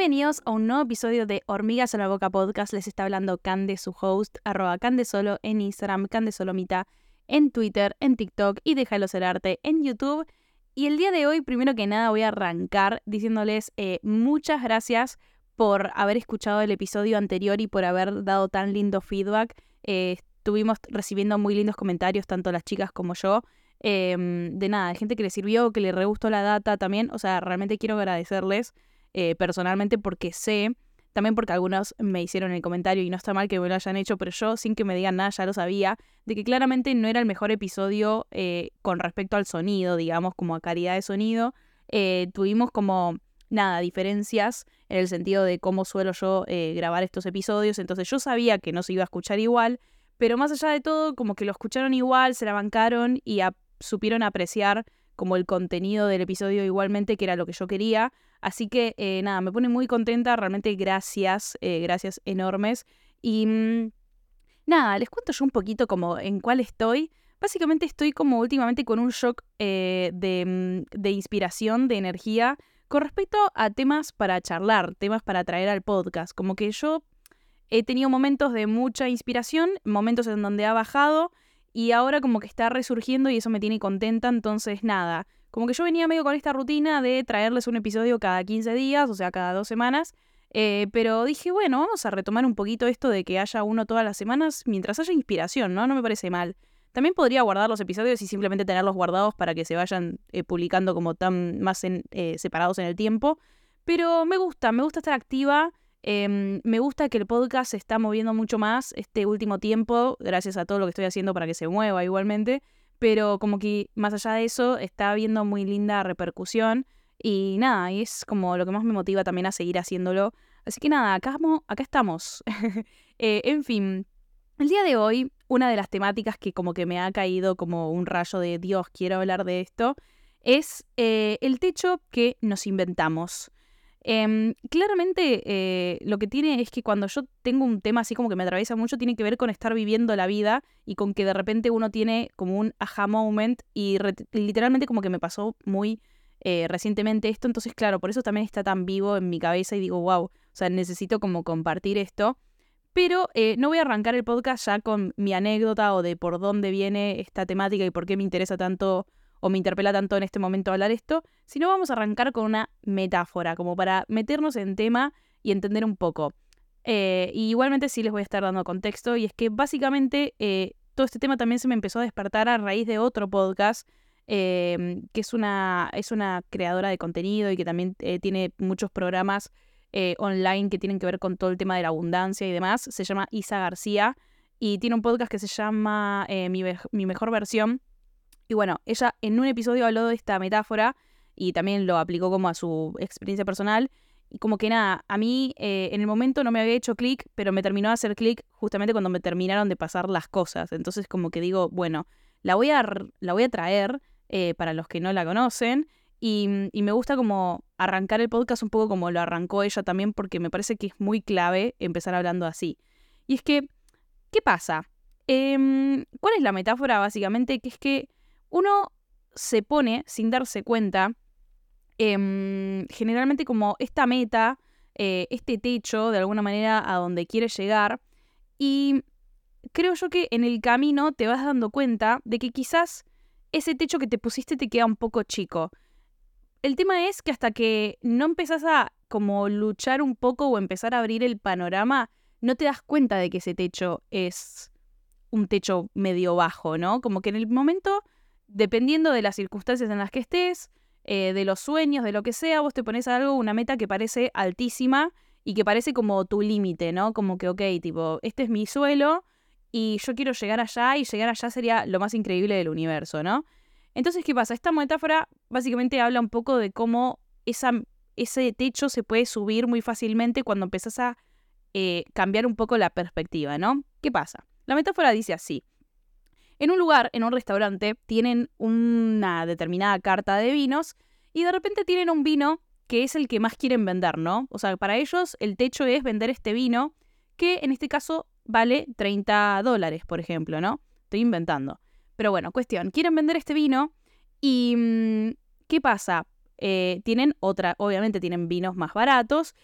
Bienvenidos a un nuevo episodio de Hormigas a la Boca Podcast. Les está hablando Cande, su host, arroba Candesolo en Instagram, Candesolomita en Twitter, en TikTok y Déjalo Ser Arte en YouTube. Y el día de hoy, primero que nada, voy a arrancar diciéndoles eh, muchas gracias por haber escuchado el episodio anterior y por haber dado tan lindo feedback. Eh, estuvimos recibiendo muy lindos comentarios, tanto las chicas como yo. Em, de nada, de gente que le sirvió, que le re gustó la data también. O sea, realmente quiero agradecerles eh, personalmente porque sé, también porque algunos me hicieron el comentario y no está mal que me lo hayan hecho, pero yo sin que me digan nada ya lo sabía, de que claramente no era el mejor episodio eh, con respecto al sonido, digamos, como a calidad de sonido. Eh, tuvimos como, nada, diferencias en el sentido de cómo suelo yo grabar estos episodios, entonces yo sabía que no se iba a escuchar igual, pero más allá de todo, como que lo escucharon igual, se la bancaron y supieron apreciar como el contenido del episodio igualmente, que era lo que yo quería. Así que eh, nada, me pone muy contenta, realmente gracias, eh, gracias enormes. Y mm, nada, les cuento yo un poquito como en cuál estoy. Básicamente estoy como últimamente con un shock eh, de, mm, de inspiración, de energía, con respecto a temas para charlar, temas para traer al podcast. Como que yo he tenido momentos de mucha inspiración, momentos en donde ha bajado y ahora como que está resurgiendo y eso me tiene contenta, entonces nada, como que yo venía medio con esta rutina de traerles un episodio cada 15 días, o sea, cada dos semanas. Eh, pero dije, bueno, vamos a retomar un poquito esto de que haya uno todas las semanas mientras haya inspiración, ¿no? No me parece mal. También podría guardar los episodios y simplemente tenerlos guardados para que se vayan eh, publicando como tan más eh, separados en el tiempo. Pero me gusta, me gusta estar activa. Em, me gusta que el podcast se está moviendo mucho más este último tiempo, gracias a todo lo que estoy haciendo para que se mueva igualmente pero como que más allá de eso está habiendo muy linda repercusión y nada, es como lo que más me motiva también a seguir haciéndolo. Así que nada, acá, acá estamos. Eh, en fin, el día de hoy, una de las temáticas que como que me ha caído como un rayo de Dios, quiero hablar de esto, es eh, el techo que nos inventamos. Em, claramente eh, lo que tiene es que cuando yo tengo un tema así como que me atraviesa mucho, tiene que ver con estar viviendo la vida y con que de repente uno tiene como un aha moment y literalmente como que me pasó muy eh, recientemente esto, entonces claro, por eso también está tan vivo en mi cabeza y digo, wow, o sea, necesito como compartir esto. Pero eh, no voy a arrancar el podcast ya con mi anécdota o de por dónde viene esta temática y por qué me interesa tanto o me interpela tanto en este momento hablar esto, sino vamos a arrancar con una metáfora, como para meternos en tema y entender un poco. Eh, y igualmente sí les voy a estar dando contexto, y es que básicamente eh, todo este tema también se me empezó a despertar a raíz de otro podcast, em, que es una, es una creadora de contenido y que también eh, tiene muchos programas online que tienen que ver con todo el tema de la abundancia y demás. Se llama Isa García y tiene un podcast que se llama mi, mi mejor versión y bueno, ella en un episodio habló de esta metáfora y también lo aplicó como a su experiencia personal. Y como que nada, a mí eh, en el momento no me había hecho clic, pero me terminó de hacer clic justamente cuando me terminaron de pasar las cosas. Entonces como que digo, bueno, la voy a, la voy a traer eh, para los que no la conocen. Y, me gusta como arrancar el podcast un poco como lo arrancó ella también, porque me parece que es muy clave empezar hablando así. Y es que, ¿qué pasa? Em, ¿Cuál es la metáfora básicamente? Que es que uno se pone sin darse cuenta, em, generalmente como esta meta, eh, este techo, de alguna manera, a donde quieres llegar. Y creo yo que en el camino te vas dando cuenta de que quizás ese techo que te pusiste te queda un poco chico. El tema es que hasta que no empezás a como luchar un poco o empezar a abrir el panorama, no te das cuenta de que ese techo es un techo medio bajo, ¿no? Como que en el momento dependiendo de las circunstancias en las que estés, eh, de los sueños, de lo que sea, vos te pones algo, una meta que parece altísima y que parece como tu límite, ¿no? Como que, ok, tipo, este es mi suelo y yo quiero llegar allá y llegar allá sería lo más increíble del universo, ¿no? Entonces, ¿qué pasa? Esta metáfora básicamente habla un poco de cómo esa, ese techo se puede subir muy fácilmente cuando empezás a eh, cambiar un poco la perspectiva, ¿no? ¿Qué pasa? La metáfora dice así. En un lugar, en un restaurante, tienen una determinada carta de vinos y de repente tienen un vino que es el que más quieren vender, ¿no? O sea, para ellos el techo es vender este vino que en este caso vale 30 dólares, por ejemplo, ¿no? Estoy inventando. Pero bueno, cuestión, quieren vender este vino y mm, ¿qué pasa? Eh, tienen otra, obviamente tienen vinos más baratos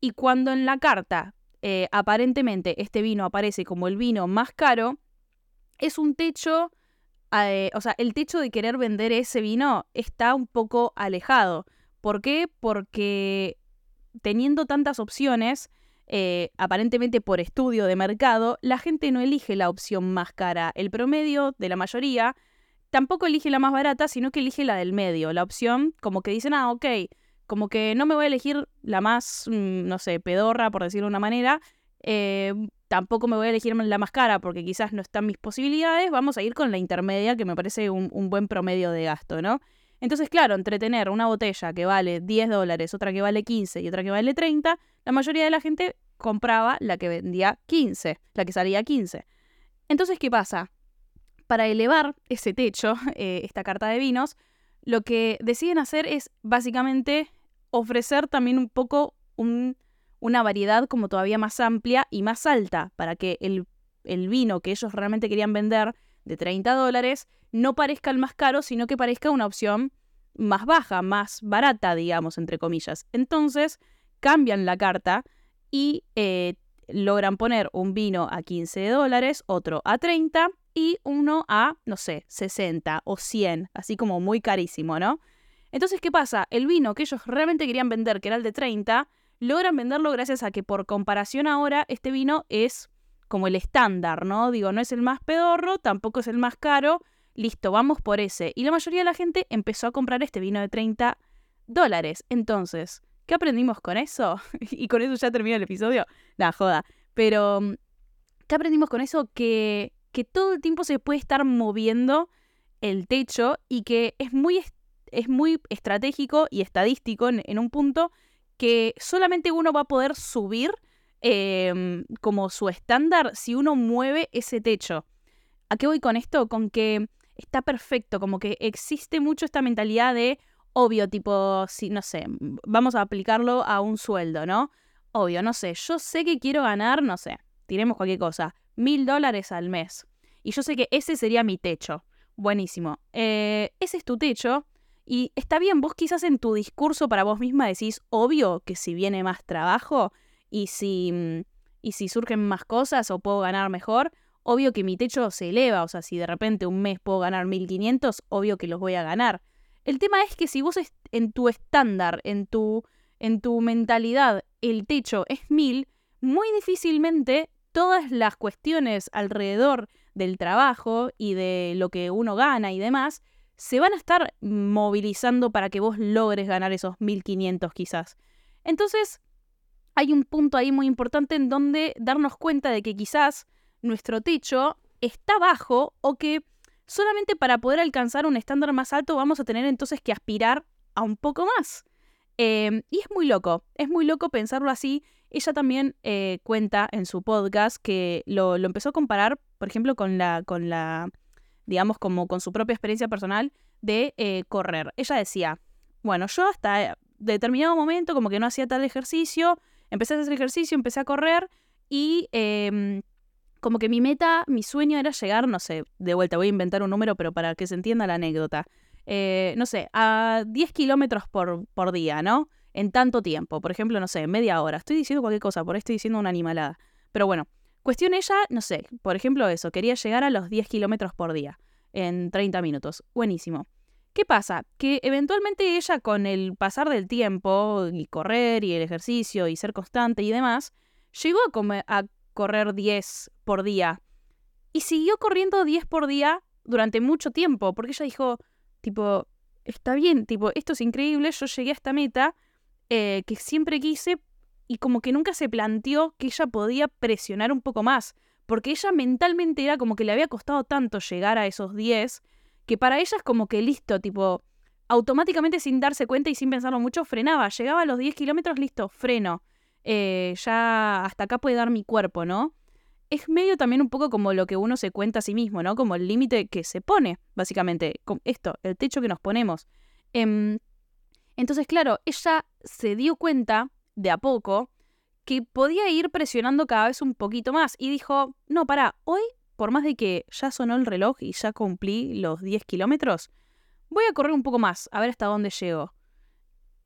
Y cuando en la carta eh, aparentemente este vino aparece como el vino más caro, es un techo, eh, o sea, el techo de querer vender ese vino está un poco alejado. ¿Por qué? Porque teniendo tantas opciones, eh, aparentemente por estudio de mercado, la gente no elige la opción más cara. El promedio de la mayoría tampoco elige la más barata, sino que elige la del medio. La opción como que dicen, ah, ok, como que no me voy a elegir la más, mm, no sé, pedorra, por decirlo de una manera. Eh, tampoco me voy a elegir la más cara porque quizás no están mis posibilidades. Vamos a ir con la intermedia, que me parece un, buen promedio de gasto, ¿no? Entonces, claro, entre tener una botella que vale 10 dólares, otra que vale 15 y otra que vale 30, la mayoría de la gente compraba la que vendía 15, la que salía 15. Entonces, ¿qué pasa? Para elevar ese techo, eh, esta carta de vinos, lo que deciden hacer es básicamente ofrecer también un poco una variedad como todavía más amplia y más alta para que el, el vino que ellos realmente querían vender de 30 dólares no parezca el más caro, sino que parezca una opción más baja, más barata, digamos, entre comillas. Entonces, cambian la carta y eh, logran poner un vino a 15 dólares, otro a 30 y uno a, no sé, 60 o 100, así como muy carísimo, ¿no? Entonces, ¿qué pasa? El vino que ellos realmente querían vender, que era el de 30, logran venderlo gracias a que por comparación ahora este vino es como el estándar, ¿no? Digo, no es el más pedorro, tampoco es el más caro, listo, vamos por ese. Y la mayoría de la gente empezó a comprar este vino de 30 dólares. Entonces, ¿qué aprendimos con eso? y con eso ya termina el episodio. La joda. Pero, ¿qué aprendimos con eso? Que, que todo el tiempo se puede estar moviendo el techo y que es muy es muy estratégico y estadístico en, un punto que solamente uno va a poder subir em, como su estándar si uno mueve ese techo. ¿A qué voy con esto? Con que está perfecto, como que existe mucho esta mentalidad de, obvio, tipo, si, no sé, vamos a aplicarlo a un sueldo, ¿no? Obvio, no sé, yo sé que quiero ganar, no sé, tiremos cualquier cosa, mil dólares al mes. Y yo sé que ese sería mi techo. Buenísimo. Eh, ese es tu techo y está bien, vos quizás en tu discurso para vos misma decís, obvio que si viene más trabajo y si, mm, y si surgen más cosas o puedo ganar mejor, obvio que mi techo se eleva, o sea, si de repente un mes puedo ganar 1500, obvio que los voy a ganar. El tema es que si vos en tu estándar, en tu, en tu mentalidad, el techo es 1000, muy difícilmente todas las cuestiones alrededor del trabajo y de lo que uno gana y demás se van a estar movilizando para que vos logres ganar esos 1500 quizás. Entonces, hay un punto ahí muy importante en donde darnos cuenta de que quizás nuestro techo está bajo o que solamente para poder alcanzar un estándar más alto vamos a tener entonces que aspirar a un poco más. Em, y es muy loco, es muy loco pensarlo así. Ella también eh, cuenta en su podcast que lo, lo, empezó a comparar, por ejemplo, con la, con la digamos, como con su propia experiencia personal de eh, correr. Ella decía, bueno, yo hasta determinado momento como que no hacía tal ejercicio, empecé a hacer ejercicio, empecé a correr y em, como que mi meta, mi sueño era llegar, no sé, de vuelta voy a inventar un número, pero para que se entienda la anécdota, eh, no sé, a 10 kilómetros por, por día, ¿no? En tanto tiempo, por ejemplo, no sé, media hora. Estoy diciendo cualquier cosa, por ahí estoy diciendo una animalada. Pero bueno, Cuestión ella, no sé, por ejemplo eso, quería llegar a los 10 kilómetros por día en 30 minutos. Buenísimo. ¿Qué pasa? Que eventualmente ella con el pasar del tiempo y correr y el ejercicio y ser constante y demás, llegó a, a correr 10 por día. Y siguió corriendo 10 por día durante mucho tiempo, porque ella dijo, tipo, está bien, tipo, esto es increíble, yo llegué a esta meta eh, que siempre quise, y como que nunca se planteó que ella podía presionar un poco más, porque ella mentalmente era como que le había costado tanto llegar a esos 10, que para ella es como que listo, tipo, automáticamente sin darse cuenta y sin pensarlo mucho, frenaba, llegaba a los 10 kilómetros, listo, freno, eh, ya hasta acá puede dar mi cuerpo, ¿no? Es medio también un poco como lo que uno se cuenta a sí mismo, ¿no? Como el límite que se pone, básicamente, esto, el techo que nos ponemos. Em, entonces, claro, ella se dio cuenta de a poco que podía ir presionando cada vez un poquito más y dijo, no, para, hoy, por más de que ya sonó el reloj y ya cumplí los 10 kilómetros, voy a correr un poco más, a ver hasta dónde llego.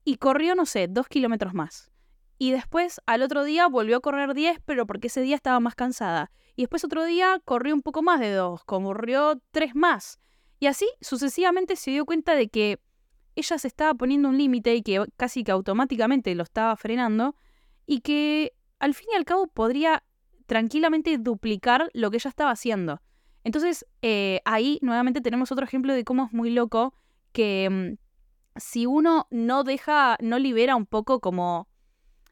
Y corrió, no sé, dos kilómetros más. y después al otro día volvió a correr 10, pero porque ese día estaba más cansada. Y después otro día corrió un poco más de 2, corrió 3 más. Y así sucesivamente se dio cuenta de que ella se estaba poniendo un límite y que casi que automáticamente lo estaba frenando y que al fin y al cabo podría tranquilamente duplicar lo que ella estaba haciendo. Entonces eh, ahí nuevamente tenemos otro ejemplo de cómo es muy loco que mm, si uno no deja, no libera un poco como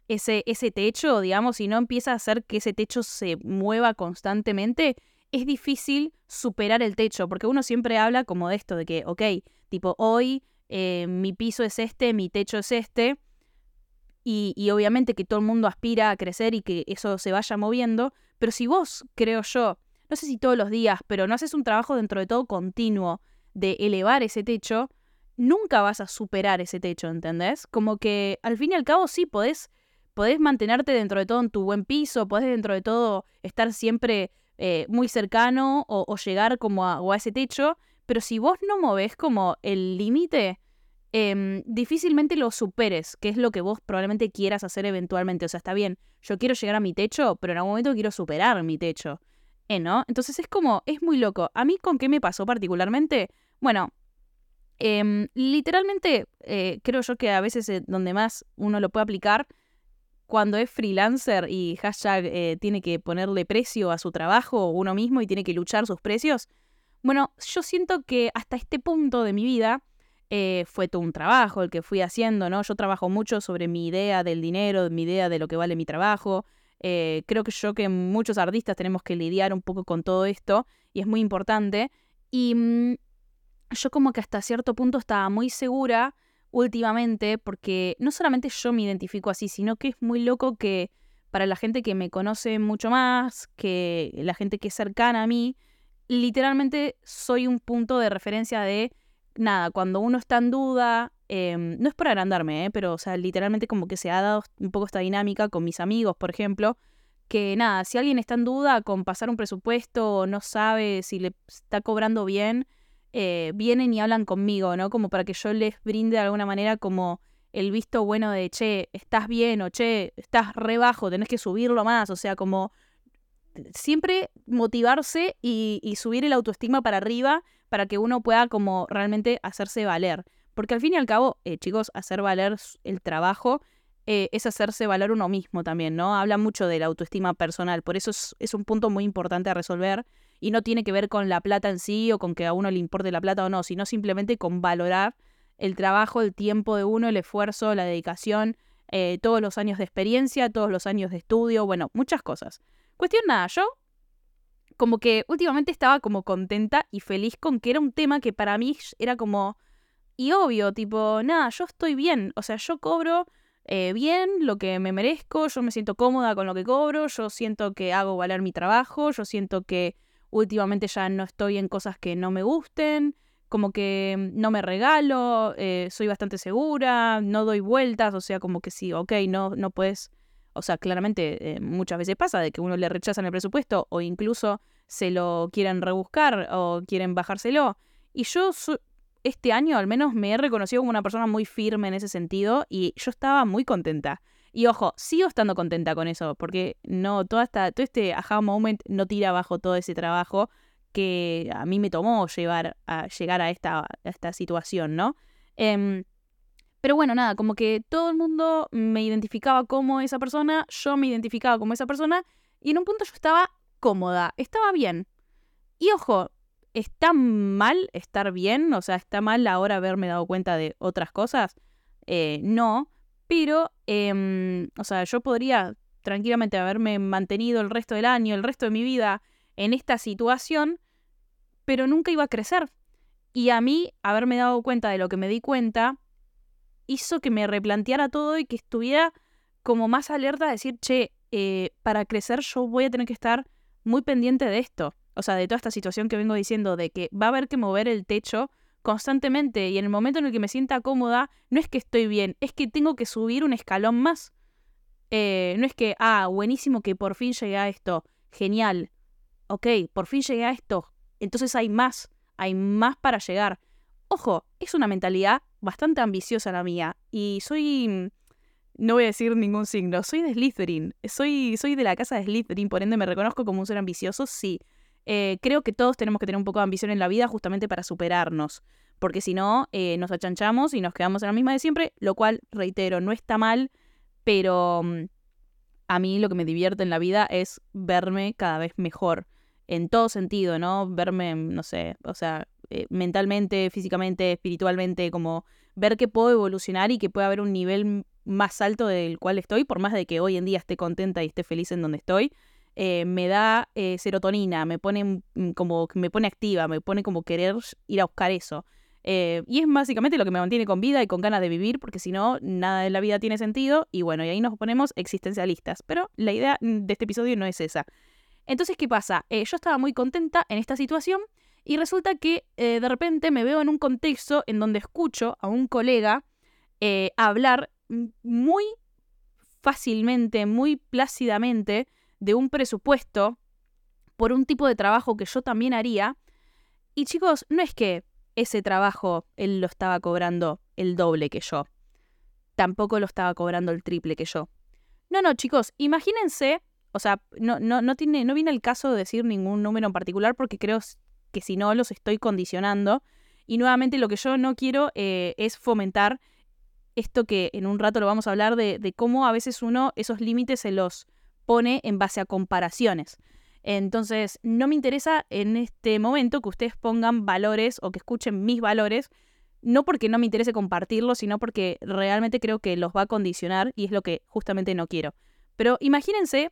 ese, ese techo, digamos, y no empieza a hacer que ese techo se mueva constantemente, es difícil superar el techo, porque uno siempre habla como de esto, de que, ok, tipo, hoy eh, mi piso es este, mi techo es este, y, obviamente que todo el mundo aspira a crecer y que eso se vaya moviendo, pero si vos, creo yo, no sé si todos los días, pero no haces un trabajo dentro de todo continuo de elevar ese techo, nunca vas a superar ese techo, ¿entendés? Como que al fin y al cabo sí podés, podés mantenerte dentro de todo en tu buen piso, podés dentro de todo estar siempre eh, muy cercano o, llegar como a, ese techo, pero si vos no movés como el límite, em, difícilmente lo superes, que es lo que vos probablemente quieras hacer eventualmente. O sea, está bien, yo quiero llegar a mi techo, pero en algún momento quiero superar mi techo. ¿Eh, ¿No? Entonces es como, es muy loco. A mí con qué me pasó particularmente, bueno, Em, literalmente, eh, creo yo que a veces eh, donde más uno lo puede aplicar, cuando es freelancer y hashtag eh, tiene que ponerle precio a su trabajo uno mismo y tiene que luchar sus precios, bueno, yo siento que hasta este punto de mi vida fue todo un trabajo el que fui haciendo, ¿no? Yo trabajo mucho sobre mi idea del dinero, mi idea de lo que vale mi trabajo. creo que yo que muchos artistas tenemos que lidiar un poco con todo esto y es muy importante. Y mm, yo como que hasta cierto punto estaba muy segura últimamente, porque no solamente yo me identifico así, sino que es muy loco que para la gente que me conoce mucho más, que la gente que es cercana a mí, literalmente soy un punto de referencia de, nada, cuando uno está en duda, em, no es por agrandarme, ¿eh? pero o sea, literalmente como que se ha dado un poco esta dinámica con mis amigos, por ejemplo, que nada, si alguien está en duda con pasar un presupuesto o no sabe si le está cobrando bien, eh, vienen y hablan conmigo, ¿no? Como para que yo les brinde de alguna manera como el visto bueno de, che, estás bien o che, estás re bajo, tenés que subirlo más, o sea, como siempre motivarse y, subir el autoestima para arriba para que uno pueda como realmente hacerse valer. Porque al fin y al cabo, eh, chicos, hacer valer el trabajo eh, es hacerse valer uno mismo también, ¿no? Habla mucho de la autoestima personal, por eso es, es un punto muy importante a resolver y no tiene que ver con la plata en sí o con que a uno le importe la plata o no, sino simplemente con valorar el trabajo, el tiempo de uno, el esfuerzo, la dedicación, eh, todos los años de experiencia, todos los años de estudio, bueno, muchas cosas. Cuestión nada, yo como que últimamente estaba como contenta y feliz con que era un tema que para mí era como, y obvio, tipo, nada, yo estoy bien, o sea, yo cobro eh, bien lo que me merezco, yo me siento cómoda con lo que cobro, yo siento que hago valer mi trabajo, yo siento que últimamente ya no estoy en cosas que no me gusten, como que no me regalo, eh, soy bastante segura, no doy vueltas, o sea, como que sí, ok, no, no puedes, o sea, claramente eh, muchas veces pasa de que uno le rechazan el presupuesto o incluso se lo quieren rebuscar o quieren bajárselo. Y yo este año al menos me he reconocido como una persona muy firme en ese sentido y yo estaba muy contenta. Y ojo, sigo estando contenta con eso, porque no, toda esta, todo este aha moment no tira abajo todo ese trabajo que a mí me tomó llevar a llegar a esta, esta situación, ¿no? Em, pero bueno, nada, como que todo el mundo me identificaba como esa persona, yo me identificaba como esa persona, y en un punto yo estaba cómoda, estaba bien. Y ojo, ¿está mal estar bien? O sea, ¿está mal ahora haberme dado cuenta de otras cosas? Eh, no, pero, em, o sea, yo podría tranquilamente haberme mantenido el resto del año, el resto de mi vida en esta situación, pero nunca iba a crecer. Y a mí, haberme dado cuenta de lo que me di cuenta, hizo que me replanteara todo y que estuviera como más alerta a decir, che, eh, para crecer yo voy a tener que estar muy pendiente de esto. O sea, de toda esta situación que vengo diciendo, de que va a haber que mover el techo constantemente y en el momento en el que me sienta cómoda, no es que estoy bien, es que tengo que subir un escalón más. Eh, no es que, ah, buenísimo que por fin llegué a esto, genial, ok, por fin llegué a esto, entonces hay más, hay más para llegar. Ojo, es una mentalidad bastante ambiciosa la mía y soy, no voy a decir ningún signo, soy de Slytherin, soy, soy de la casa de Slytherin, por ende me reconozco como un ser ambicioso, sí. Eh, creo que todos tenemos que tener un poco de ambición en la vida justamente para superarnos, porque si no, eh, nos achanchamos y nos quedamos en la misma de siempre, lo cual, reitero, no está mal, pero mm, a mí lo que me divierte en la vida es verme cada vez mejor, en todo sentido, ¿no? Verme, no sé, o sea, eh, mentalmente, físicamente, espiritualmente, como ver que puedo evolucionar y que puede haber un nivel más alto del cual estoy, por más de que hoy en día esté contenta y esté feliz en donde estoy, eh, me da eh, serotonina, me pone como me pone activa, me pone como querer ir a buscar eso. Y es básicamente lo que me mantiene con vida y con ganas de vivir, porque si no, nada de la vida tiene sentido. Y bueno, y ahí nos ponemos existencialistas. Pero la idea mm, de este episodio no es esa. Entonces, ¿qué pasa? yo estaba muy contenta en esta situación y resulta que de repente me veo en un contexto en donde escucho a un colega hablar muy fácilmente, muy plácidamente de un presupuesto por un tipo de trabajo que yo también haría. Y chicos, no es que ese trabajo él lo estaba cobrando el doble que yo. Tampoco lo estaba cobrando el triple que yo. No, no, chicos, imagínense, o sea, no, no, no, tiene, no viene el caso de decir ningún número en particular porque creo que si no los estoy condicionando. Y nuevamente lo que yo no quiero eh, es fomentar esto que en un rato lo vamos a hablar de, de cómo a veces uno esos límites se los pone en base a comparaciones. Entonces, no me interesa en este momento que ustedes pongan valores o que escuchen mis valores, no porque no me interese compartirlos, sino porque realmente creo que los va a condicionar y es lo que justamente no quiero. Pero imagínense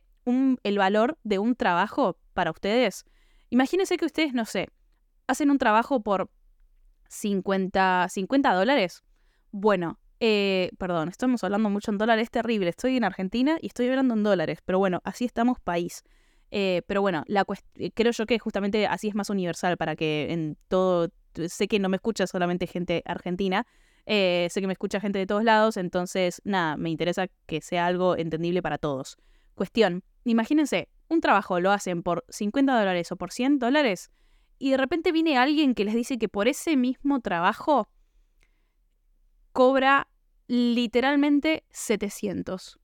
el valor de un trabajo para ustedes. Imagínense que ustedes, no sé, hacen un trabajo por 50, 50 dólares. Bueno, eh, perdón, estamos hablando mucho en dólares, es terrible. Estoy en Argentina y estoy hablando en dólares, pero bueno, así estamos país. Eh, pero bueno, la eh, creo yo que justamente así es más universal para que en todo, sé que no me escucha solamente gente argentina, sé que me escucha gente de todos lados, entonces nada, me interesa que sea algo entendible para todos. Cuestión, imagínense, un trabajo lo hacen por 50 dólares o por 100 dólares y de repente viene alguien que les dice que por ese mismo trabajo cobra literalmente 700.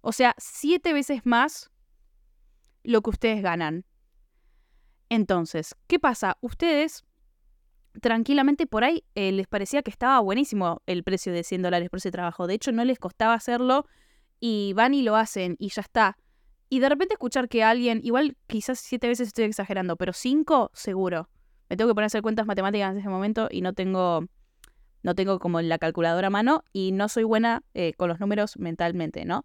O sea, siete veces más lo que ustedes ganan. Entonces, ¿qué pasa? Ustedes tranquilamente por ahí eh, les parecía que estaba buenísimo el precio de 100 dólares por ese trabajo. De hecho, no les costaba hacerlo y van y lo hacen y ya está. Y de repente escuchar que alguien, igual quizás siete veces estoy exagerando, pero cinco seguro. Me tengo que poner a hacer cuentas matemáticas en ese momento y no tengo no tengo como la calculadora a mano y no soy buena eh, con los números mentalmente, ¿no?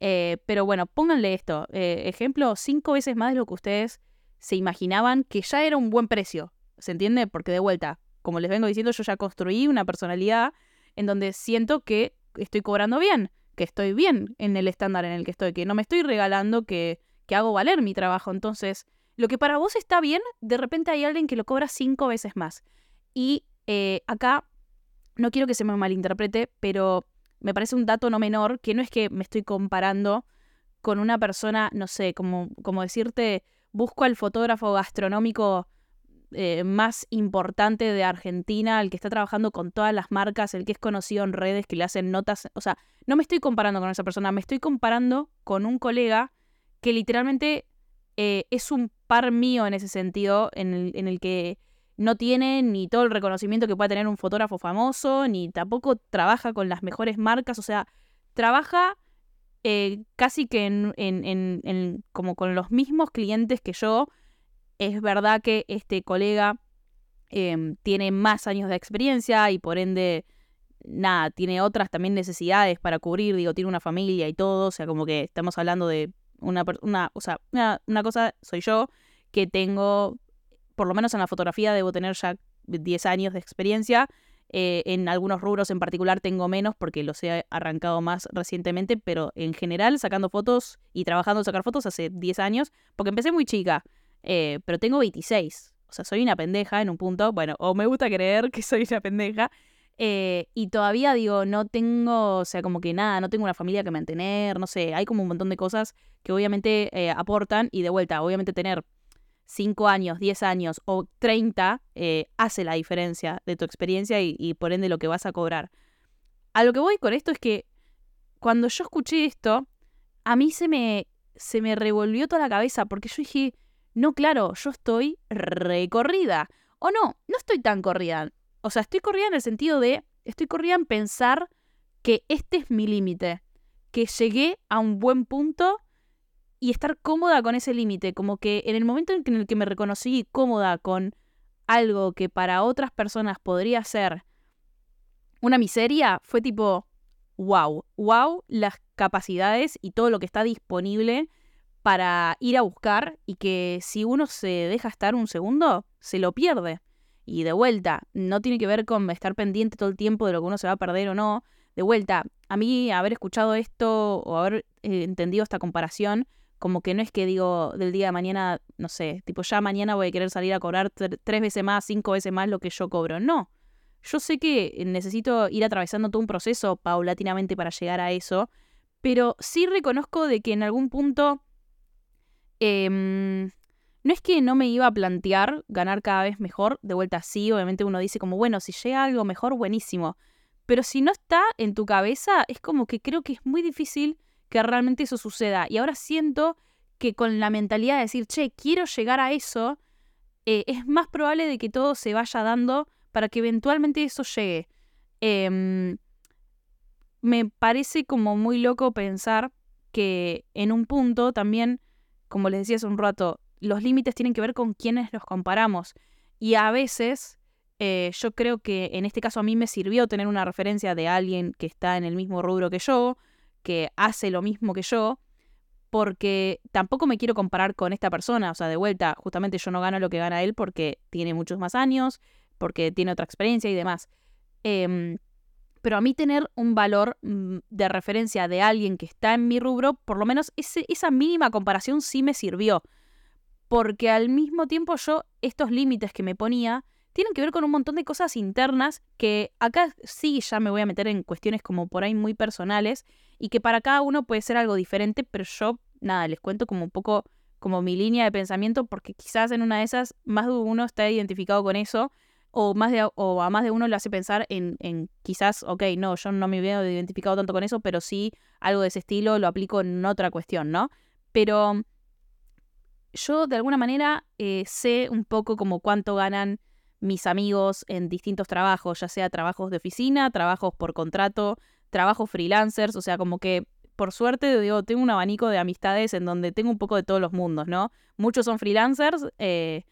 Eh, pero bueno, pónganle esto. Eh, ejemplo, cinco veces más de lo que ustedes se imaginaban que ya era un buen precio. ¿Se entiende? Porque de vuelta, como les vengo diciendo, yo ya construí una personalidad en donde siento que estoy cobrando bien, que estoy bien en el estándar en el que estoy, que no me estoy regalando, que, que hago valer mi trabajo. Entonces, lo que para vos está bien, de repente hay alguien que lo cobra cinco veces más. Y acá no quiero que se me malinterprete, pero me parece un dato no menor que no es que me estoy comparando con una persona, no sé, como, como decirte, busco al fotógrafo gastronómico eh, más importante de Argentina, el que está trabajando con todas las marcas, el que es conocido en redes, que le hacen notas. O sea, no me estoy comparando con esa persona, me estoy comparando con un colega que literalmente eh, es un par mío en ese sentido, en el, que no tiene ni todo el reconocimiento que pueda tener un fotógrafo famoso, ni tampoco trabaja con las mejores marcas, o sea, trabaja eh, casi que en, como con los mismos clientes que yo. Es verdad que este colega em, tiene más años de experiencia y por ende, nada, tiene otras también necesidades para cubrir, digo, tiene una familia y todo, o sea, como que estamos hablando de una, una o sea, una, una cosa soy yo que tengo por lo menos en la fotografía debo tener ya 10 años de experiencia. Eh, en algunos rubros en particular tengo menos porque los he arrancado más recientemente, pero en general sacando fotos y trabajando en sacar fotos hace 10 años, porque empecé muy chica, eh, pero tengo 26. O sea, soy una pendeja en un punto, bueno, o me gusta creer que soy una pendeja, eh, y todavía digo, no tengo, o sea, como que nada, no tengo una familia que mantener, no sé, hay como un montón de cosas que obviamente aportan y de vuelta, obviamente tener 5 años, 10 años o 30 eh, hace la diferencia de tu experiencia y, por ende lo que vas a cobrar. A lo que voy con esto es que cuando yo escuché esto, a mí se me, se me revolvió toda la cabeza porque yo dije, no, claro, yo estoy recorrida. O no, no estoy tan corrida. O sea, estoy corrida en el sentido de, estoy corrida en pensar que este es mi límite, que llegué a un buen punto y estar cómoda con ese límite, como que en el momento en el que me reconocí cómoda con algo que para otras personas podría ser una miseria, fue tipo, wow, wow, las capacidades y todo lo que está disponible para ir a buscar y que si uno se deja estar un segundo, se lo pierde. Y de vuelta, no tiene que ver con estar pendiente todo el tiempo de lo que uno se va a perder o no. De vuelta, a mí haber escuchado esto o haber eh, entendido esta comparación, como que no es que digo del día de mañana, no sé, tipo ya mañana voy a querer salir a cobrar tres veces más, cinco veces más lo que yo cobro. No. Yo sé que necesito ir atravesando todo un proceso paulatinamente para llegar a eso, pero sí reconozco de que en algún punto em, no es que no me iba a plantear ganar cada vez mejor, de vuelta sí, obviamente uno dice como, bueno, si llega algo mejor, buenísimo, pero si no está en tu cabeza, es como que creo que es muy difícil que realmente eso suceda. Y ahora siento que con la mentalidad de decir, che, quiero llegar a eso, eh, es más probable de que todo se vaya dando para que eventualmente eso llegue. Em, me parece como muy loco pensar que en un punto también, como les decía hace un rato, los límites tienen que ver con quienes los comparamos. Y a veces eh, yo creo que en este caso a mí me sirvió tener una referencia de alguien que está en el mismo rubro que yo, que hace lo mismo que yo, porque tampoco me quiero comparar con esta persona. O sea, de vuelta, justamente yo no gano lo que gana él porque tiene muchos más años, porque tiene otra experiencia y demás. Em, pero a mí tener un valor mm, de referencia de alguien que está en mi rubro, por lo menos esa mínima comparación sí me sirvió. Porque al mismo tiempo yo estos límites que me ponía tienen que ver con un montón de cosas internas que acá sí ya me voy a meter en cuestiones como por ahí muy personales y que para cada uno puede ser algo diferente, pero yo nada, les cuento como un poco como mi línea de pensamiento porque quizás en una de esas más de uno está identificado con eso o, más de, o a más de uno le hace pensar en, en quizás, ok, no, yo no me veo identificado tanto con eso, pero sí algo de ese estilo lo aplico en otra cuestión, ¿no? Pero yo de alguna manera eh, sé un poco como cuánto ganan mis amigos en distintos trabajos, ya sea trabajos de oficina, trabajos por contrato, trabajos freelancers, o sea, como que por suerte, digo, tengo un abanico de amistades en donde tengo un poco de todos los mundos, ¿no? Muchos son freelancers, eh,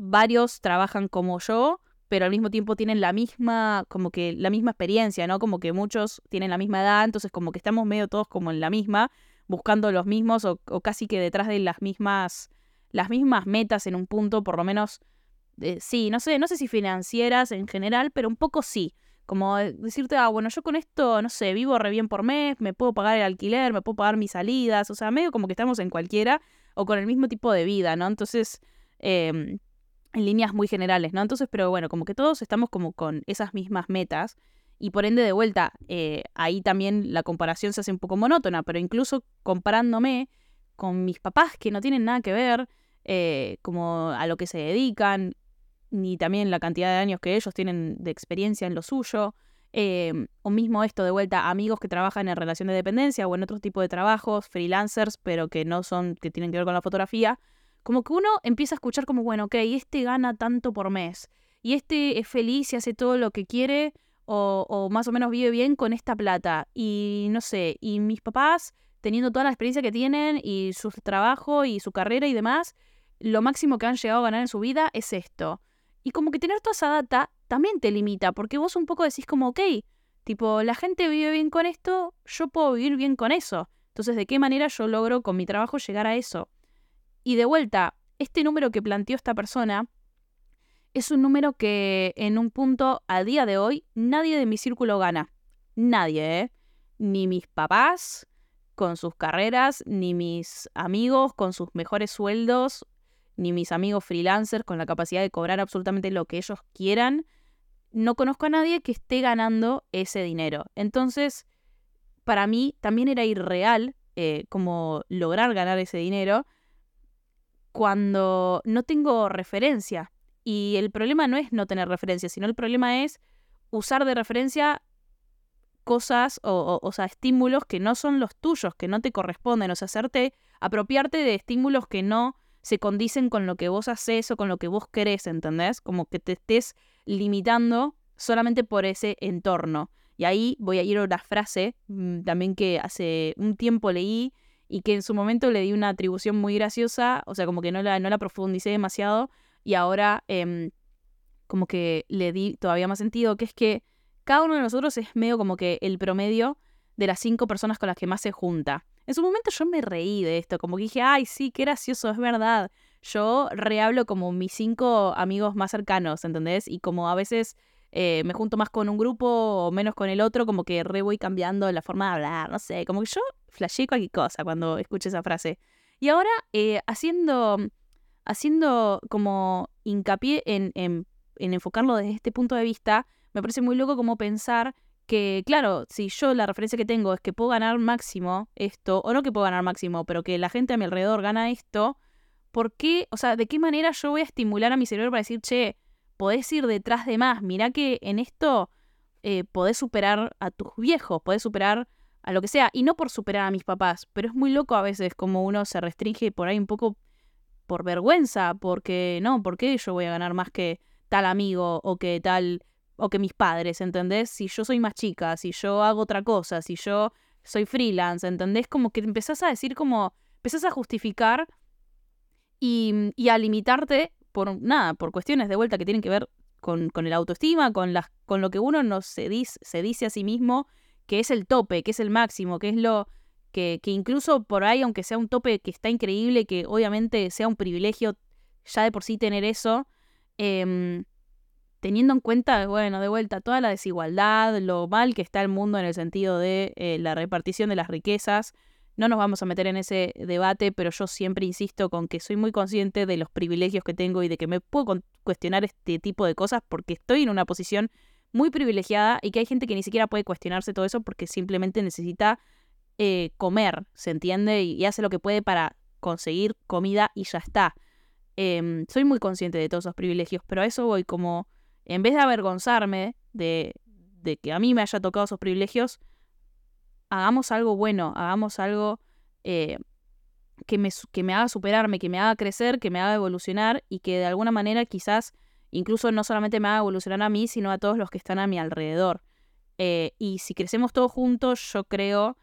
varios trabajan como yo, pero al mismo tiempo tienen la misma, como que la misma experiencia, ¿no? Como que muchos tienen la misma edad, entonces como que estamos medio todos como en la misma, buscando los mismos o, casi que detrás de las mismas, las mismas metas en un punto, por lo menos, sí, no sé, no sé si financieras en general, pero un poco sí. Como decirte, ah, bueno, yo con esto, no sé, vivo re bien por mes, me puedo pagar el alquiler, me puedo pagar mis salidas, o sea, medio como que estamos en cualquiera o con el mismo tipo de vida, ¿no? Entonces, eh, en líneas muy generales, ¿no? Entonces, pero bueno, como que todos estamos como con esas mismas metas y por ende de vuelta, eh, ahí también la comparación se hace un poco monótona, pero incluso comparándome con mis papás que no tienen nada que ver eh, como a lo que se dedican, ni también la cantidad de años que ellos tienen de experiencia en lo suyo, eh, o mismo esto de vuelta, amigos que trabajan en relación de dependencia o en otro tipo de trabajos, freelancers, pero que no son, que tienen que ver con la fotografía, como que uno empieza a escuchar como, bueno, ok, este gana tanto por mes, y este es feliz y hace todo lo que quiere, o, o más o menos vive bien con esta plata, y no sé, y mis papás, teniendo toda la experiencia que tienen, y su trabajo, y su carrera y demás, lo máximo que han llegado a ganar en su vida es esto. Y como que tener toda esa data también te limita, porque vos un poco decís como, ok, tipo, la gente vive bien con esto, yo puedo vivir bien con eso. Entonces, ¿de qué manera yo logro con mi trabajo llegar a eso? Y de vuelta, este número que planteó esta persona es un número que en un punto a día de hoy nadie de mi círculo gana. Nadie, ¿eh? Ni mis papás con sus carreras, ni mis amigos con sus mejores sueldos, ni mis amigos freelancers con la capacidad de cobrar absolutamente lo que ellos quieran. No conozco a nadie que esté ganando ese dinero. Entonces, para mí también era irreal eh, como lograr ganar ese dinero cuando no tengo referencia. Y el problema no es no tener referencia, sino el problema es usar de referencia cosas o, o, sea, estímulos que no son los tuyos, que no te corresponden, o sea, hacerte, apropiarte de estímulos que no se condicen con lo que vos haces o con lo que vos querés, ¿entendés? Como que te estés limitando solamente por ese entorno. Y ahí voy a ir a una frase mm, también que hace un tiempo leí y que en su momento le di una atribución muy graciosa, o sea, como que no la, no la profundicé demasiado y ahora em, como que le di todavía más sentido, que es que cada uno de nosotros es medio como que el promedio de las cinco personas con las que más se junta. En su momento yo me reí de esto, como que dije, ay, sí, qué gracioso, es verdad. Yo rehablo como mis cinco amigos más cercanos, ¿entendés? Y como a veces eh, me junto más con un grupo o menos con el otro, como que re voy cambiando la forma de hablar, no sé, como que yo flashé cualquier cosa cuando escuché esa frase. Y ahora, eh, haciendo, haciendo como hincapié en, en, en enfocarlo desde este punto de vista, me parece muy loco como pensar que, claro, si yo la referencia que tengo es que puedo ganar máximo esto, o no que puedo ganar máximo, pero que la gente a mi alrededor gana esto, ¿por qué, o sea, de qué manera yo voy a estimular a mi cerebro para decir, che, podés ir detrás de más. Mirá que en esto eh, podés superar a tus viejos, podés superar a lo que sea. Y no por superar a mis papás, pero es muy loco a veces como uno se restringe por ahí un poco por vergüenza, porque no, ¿por qué yo voy a ganar más que tal amigo o que tal o que mis padres, ¿entendés? Si yo soy más chica, si yo hago otra cosa, si yo soy freelance, ¿entendés? Como que empezás a decir como, empezás a justificar y, y a limitarte por nada, por cuestiones de vuelta que tienen que ver con, con el autoestima, con, las, con lo que uno no se, dice, se dice a sí mismo que es el tope, que es el máximo, que es lo que, que incluso por ahí, aunque sea un tope que está increíble, que obviamente sea un privilegio ya de por sí tener eso, em, teniendo en cuenta, bueno, de vuelta, toda la desigualdad, lo mal que está el mundo en el sentido de eh, la repartición de las riquezas, no nos vamos a meter en ese debate, pero yo siempre insisto con que soy muy consciente de los privilegios que tengo y de que me puedo cuestionar este tipo de cosas porque estoy en una posición muy privilegiada y que hay gente que ni siquiera puede cuestionarse todo eso porque simplemente necesita eh, comer, ¿se entiende? Y, hace lo que puede para conseguir comida y ya está. Em, soy muy consciente de todos esos privilegios, pero a eso voy como, en vez de avergonzarme de, de que a mí me haya tocado esos privilegios, hagamos algo bueno, hagamos algo eh, que, me, que me haga superarme, que me haga crecer, que me haga evolucionar y que de alguna manera quizás incluso no solamente me haga evolucionar a mí, sino a todos los que están a mi alrededor. Eh, y si crecemos todos juntos, yo creo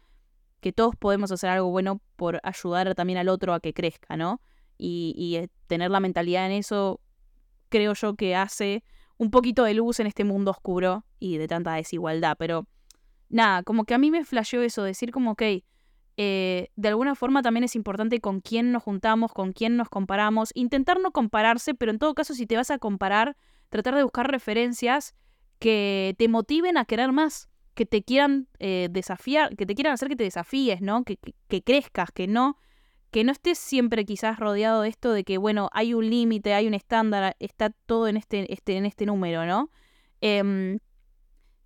que todos podemos hacer algo bueno por ayudar también al otro a que crezca, ¿no? Y, y eh, tener la mentalidad en eso, creo yo que hace un poquito de luz en este mundo oscuro y de tanta desigualdad. Pero nada, como que a mí me flasheó eso, decir como, ok, eh, de alguna forma también es importante con quién nos juntamos, con quién nos comparamos, intentar no compararse, pero en todo caso si te vas a comparar, tratar de buscar referencias que te motiven a querer más, que te quieran eh, desafiar, que te quieran hacer que te desafíes, ¿no? Que, que, crezcas, que no, que no estés siempre quizás rodeado de esto de que, bueno, hay un límite, hay un estándar, está todo en este, este, en este número, ¿no? Em,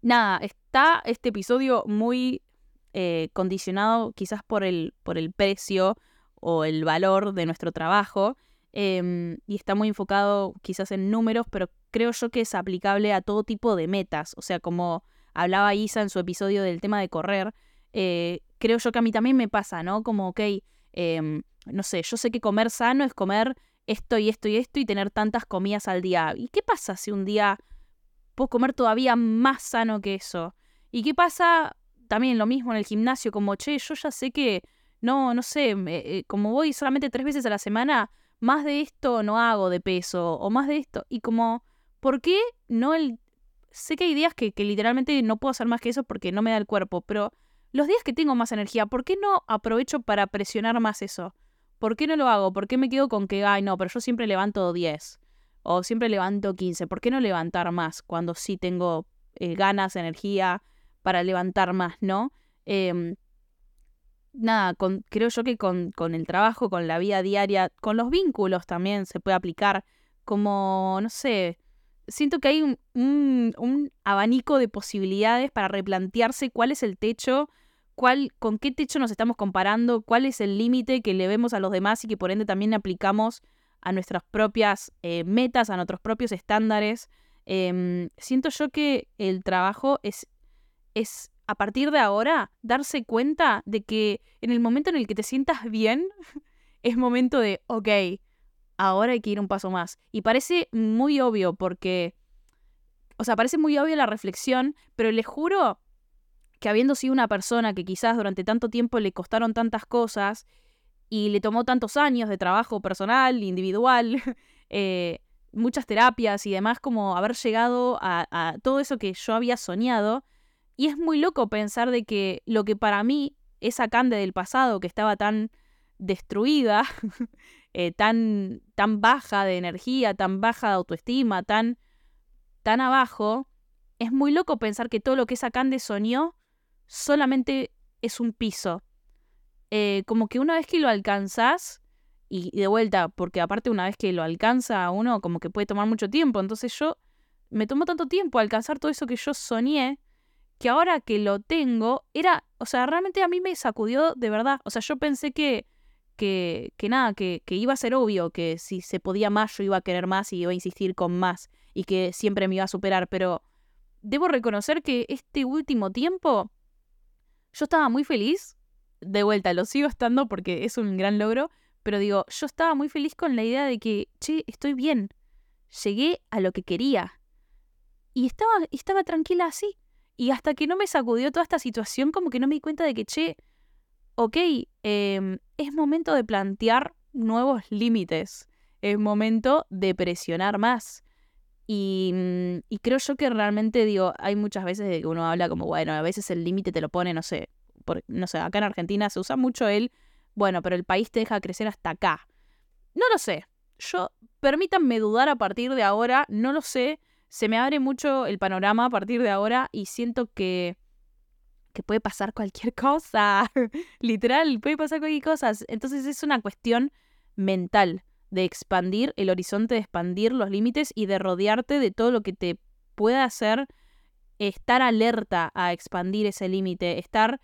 nada, está este episodio muy eh, condicionado quizás por el, por el precio o el valor de nuestro trabajo em, y está muy enfocado quizás en números, pero creo yo que es aplicable a todo tipo de metas. O sea, como hablaba Isa en su episodio del tema de correr, eh, creo yo que a mí también me pasa, ¿no? Como, ok, em, no sé, yo sé que comer sano es comer esto y esto y esto y tener tantas comidas al día. ¿Y qué pasa si un día puedo comer todavía más sano que eso. ¿Y qué pasa? También lo mismo en el gimnasio, como, che, yo ya sé que, no, no sé, eh, como voy solamente tres veces a la semana, más de esto no hago de peso, o más de esto. Y como, ¿por qué no el... Sé que hay días que, que literalmente no puedo hacer más que eso porque no me da el cuerpo, pero los días que tengo más energía, ¿por qué no aprovecho para presionar más eso? ¿Por qué no lo hago? ¿Por qué me quedo con que, ay, no, pero yo siempre levanto 10? o siempre levanto 15. ¿Por qué no levantar más cuando sí tengo eh, ganas, energía para levantar más, no? Em, nada, creo yo que con, con, el trabajo, con la vida diaria, con los vínculos también se puede aplicar como, no sé, siento que hay un, un, un abanico de posibilidades para replantearse cuál es el techo, cuál, con qué techo nos estamos comparando, cuál es el límite que le vemos a los demás y que por ende también aplicamos a nuestras propias eh, metas, a nuestros propios estándares. Em, siento yo que el trabajo es, es a partir de ahora, darse cuenta de que en el momento en el que te sientas bien, es momento de, ok, ahora hay que ir un paso más. Y parece muy obvio porque, o sea, parece muy obvio la reflexión, pero les juro que habiendo sido una persona que quizás durante tanto tiempo le costaron tantas cosas y le tomó tantos años de trabajo personal, individual, eh, muchas terapias y demás, como haber llegado a todo eso que yo había soñado. Y es muy loco pensar de que lo que para mí, esa Cande del pasado que estaba tan destruida, eh, tan, tan baja de energía, tan baja de autoestima, tan, tan abajo, es muy loco pensar que todo lo que esa Cande soñó solamente es un piso. Eh, como que una vez que lo alcanzás, y de vuelta, porque aparte una vez que lo alcanza a uno, como que puede tomar mucho tiempo, entonces yo me tomó tanto tiempo alcanzar todo eso que yo soñé, que ahora que lo tengo, era, o sea, realmente a mí me sacudió de verdad. O sea, yo pensé que que, que nada, que, que, iba a ser obvio que si se podía más yo iba a querer más y iba a insistir con más y que siempre me iba a superar, pero debo reconocer que este último tiempo yo estaba muy feliz, de vuelta, lo sigo estando porque es un gran logro, pero digo, yo estaba muy feliz con la idea de que, che, estoy bien, llegué a lo que quería y estaba, estaba tranquila así. Y hasta que no me sacudió toda esta situación, como que no me di cuenta de que, che, ok, em, es momento de plantear nuevos límites, es momento de presionar más. Y, mm, y, creo yo que realmente, digo, hay muchas veces de que uno habla como, bueno, a veces el límite te lo pone, no sé, por, no sé, acá en Argentina se usa mucho el, bueno, pero el país te deja crecer hasta acá. No lo sé. Yo, permítanme dudar a partir de ahora, no lo sé. Se me abre mucho el panorama a partir de ahora y siento que que puede pasar cualquier cosa. Literal, puede pasar cualquier cosa. Entonces es una cuestión mental de expandir el horizonte, de expandir los límites y de rodearte de todo lo que te pueda hacer estar alerta a expandir ese límite, estar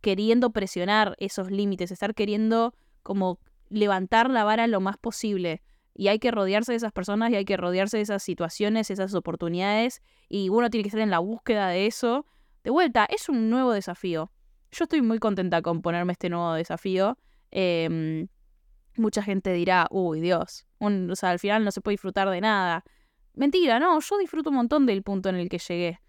queriendo presionar esos límites, estar queriendo como levantar la vara lo más posible. Y hay que rodearse de esas personas y hay que rodearse de esas situaciones, esas oportunidades. Y uno tiene que estar en la búsqueda de eso de vuelta, es un nuevo desafío. Yo estoy muy contenta con ponerme este nuevo desafío. Em, mucha gente dirá, uy, Dios, o sea, al final no se puede disfrutar de nada. Mentira, no, yo disfruto un montón del punto en el que llegué.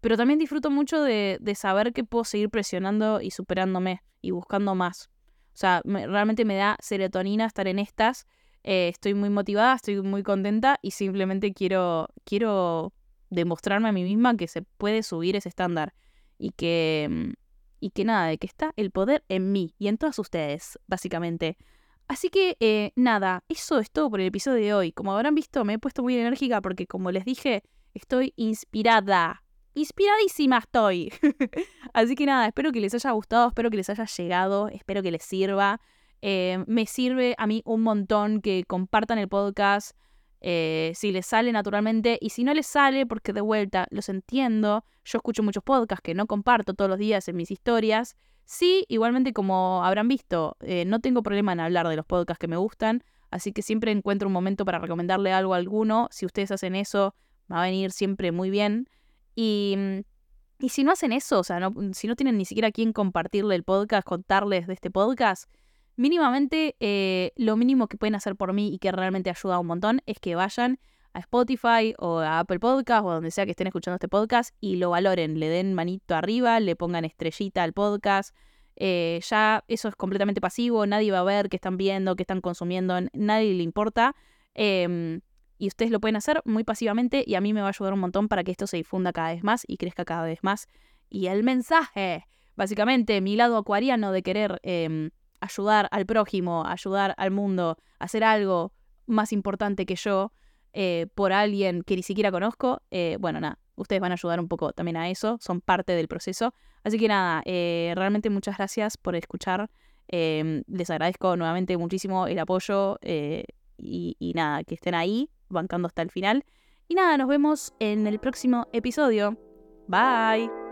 Pero también disfruto mucho de, saber que puedo seguir presionando y superándome y buscando más. O sea, realmente me da serotonina estar en estas. Eh, estoy muy motivada, estoy muy contenta y simplemente quiero, quiero demostrarme a mí misma que se puede subir ese estándar y que, mm, y que nada, de que está el poder en mí y en todas ustedes, básicamente. Así que eh, nada, eso es todo por el episodio de hoy. Como habrán visto, me he puesto muy enérgica porque como les dije, estoy inspirada. Inspiradísima estoy. Así que nada, espero que les haya gustado, espero que les haya llegado, espero que les sirva. Eh, me sirve a mí un montón que compartan el podcast, eh, si les sale naturalmente y si no les sale, porque de vuelta los entiendo, yo escucho muchos podcasts que no comparto todos los días en mis historias. Sí, igualmente como habrán visto, eh, no tengo problema en hablar de los podcasts que me gustan, así que siempre encuentro un momento para recomendarle algo a alguno. Si ustedes hacen eso, va a venir siempre muy bien. Y, mm, y si no hacen eso, o sea, no, si no tienen ni siquiera a quién compartirle el podcast, contarles de este podcast, mínimamente eh, lo mínimo que pueden hacer por mí y que realmente ayuda un montón es que vayan a Spotify o a Apple Podcast o donde sea que estén escuchando este podcast y lo valoren, le den manito arriba, le pongan estrellita al podcast. Eh, ya eso es completamente pasivo, nadie va a ver qué están viendo, qué están consumiendo, nadie le importa. Em, y ustedes lo pueden hacer muy pasivamente y a mí me va a ayudar un montón para que esto se difunda cada vez más y crezca cada vez más. Y el mensaje, básicamente, mi lado acuariano de querer em, ayudar al prójimo, ayudar al mundo, hacer algo más importante que yo eh, por alguien que ni siquiera conozco, eh, bueno, nada, ustedes van a ayudar un poco también a eso, son parte del proceso. Así que nada, eh, realmente muchas gracias por escuchar. Em, les agradezco nuevamente muchísimo el apoyo y, y nada, que estén ahí, bancando hasta el final. Y nada, nos vemos en el próximo episodio. Bye.